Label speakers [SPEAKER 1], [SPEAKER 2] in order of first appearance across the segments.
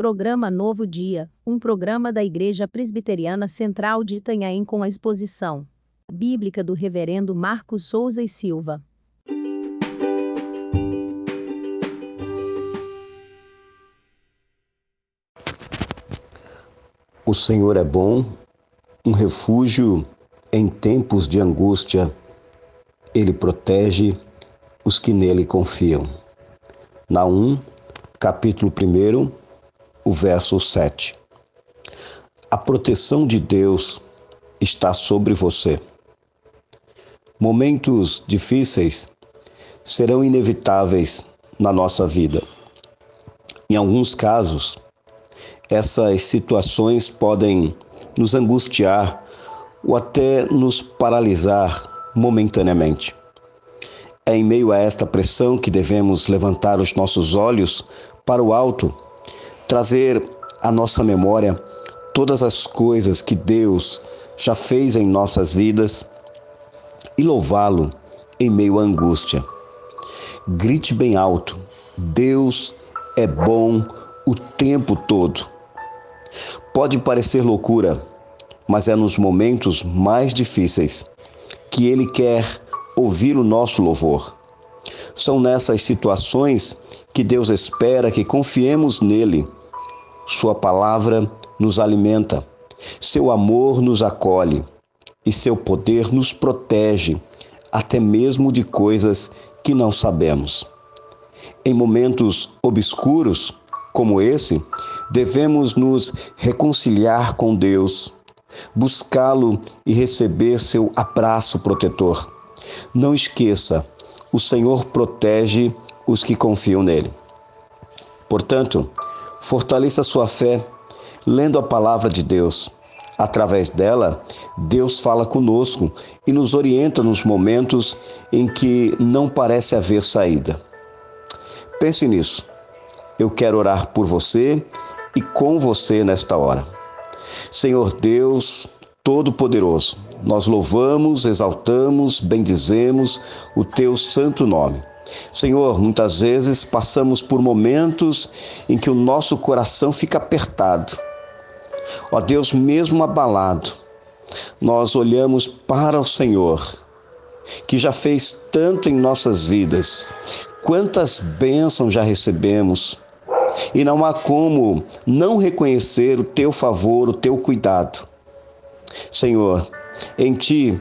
[SPEAKER 1] Programa Novo Dia, um programa da Igreja Presbiteriana Central de Itanhaém com a exposição bíblica do Reverendo Marcos Souza e Silva.
[SPEAKER 2] O Senhor é bom, um refúgio em tempos de angústia. Ele protege os que nele confiam. Naum, capítulo 1, o verso 7. A proteção de Deus está sobre você. Momentos difíceis serão inevitáveis na nossa vida. Em alguns casos, essas situações podem nos angustiar ou até nos paralisar momentaneamente. É em meio a esta pressão que devemos levantar os nossos olhos para o alto trazer à nossa memória todas as coisas que Deus já fez em nossas vidas e louvá-lo em meio à angústia. Grite bem alto: Deus é bom o tempo todo. Pode parecer loucura, mas é nos momentos mais difíceis que Ele quer ouvir o nosso louvor. São nessas situações que Deus espera que confiemos nele sua palavra nos alimenta, seu amor nos acolhe e seu poder nos protege, até mesmo de coisas que não sabemos. Em momentos obscuros como esse, devemos nos reconciliar com Deus, buscá-lo e receber seu abraço protetor. Não esqueça, o Senhor protege os que confiam nele. Portanto, Fortaleça sua fé lendo a palavra de Deus. Através dela, Deus fala conosco e nos orienta nos momentos em que não parece haver saída. Pense nisso. Eu quero orar por você e com você nesta hora. Senhor Deus Todo-Poderoso, nós louvamos, exaltamos, bendizemos o teu santo nome. Senhor, muitas vezes passamos por momentos em que o nosso coração fica apertado. Ó Deus, mesmo abalado, nós olhamos para o Senhor, que já fez tanto em nossas vidas, quantas bênçãos já recebemos, e não há como não reconhecer o teu favor, o teu cuidado. Senhor, em ti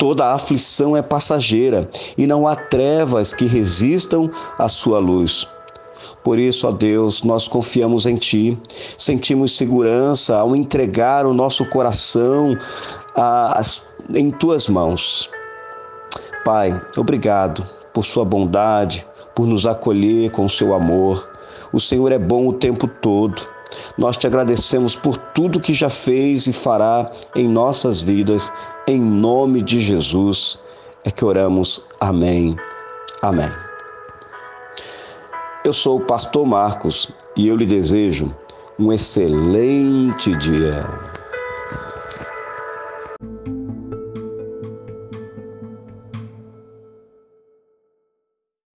[SPEAKER 2] Toda aflição é passageira e não há trevas que resistam à sua luz. Por isso, ó Deus, nós confiamos em Ti, sentimos segurança ao entregar o nosso coração a, a, em Tuas mãos. Pai, obrigado por Sua bondade, por nos acolher com Seu amor. O Senhor é bom o tempo todo. Nós te agradecemos por tudo que já fez e fará em nossas vidas. Em nome de Jesus é que oramos. Amém. Amém. Eu sou o pastor Marcos e eu lhe desejo um excelente dia.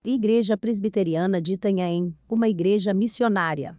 [SPEAKER 1] Igreja Presbiteriana de Itanhaém, uma igreja missionária.